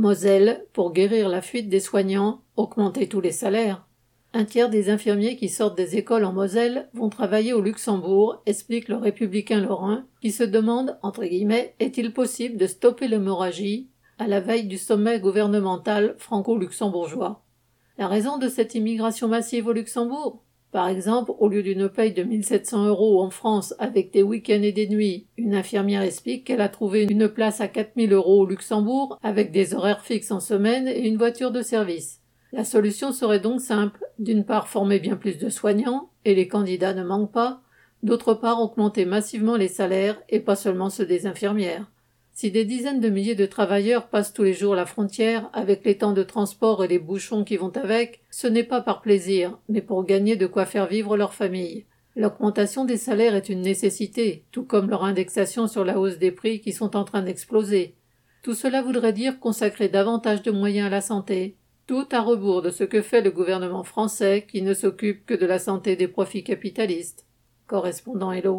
Moselle, pour guérir la fuite des soignants, augmenter tous les salaires. Un tiers des infirmiers qui sortent des écoles en Moselle vont travailler au Luxembourg, explique le républicain Lorrain, qui se demande, entre guillemets, est-il possible de stopper l'hémorragie à la veille du sommet gouvernemental franco-luxembourgeois? La raison de cette immigration massive au Luxembourg? Par exemple, au lieu d'une paye de 1700 euros en France avec des week-ends et des nuits, une infirmière explique qu'elle a trouvé une place à 4000 euros au Luxembourg avec des horaires fixes en semaine et une voiture de service. La solution serait donc simple, d'une part former bien plus de soignants, et les candidats ne manquent pas, d'autre part augmenter massivement les salaires et pas seulement ceux des infirmières. Si des dizaines de milliers de travailleurs passent tous les jours la frontière, avec les temps de transport et les bouchons qui vont avec, ce n'est pas par plaisir, mais pour gagner de quoi faire vivre leur famille. L'augmentation des salaires est une nécessité, tout comme leur indexation sur la hausse des prix qui sont en train d'exploser. Tout cela voudrait dire consacrer davantage de moyens à la santé, tout à rebours de ce que fait le gouvernement français qui ne s'occupe que de la santé des profits capitalistes. Correspondant Hello.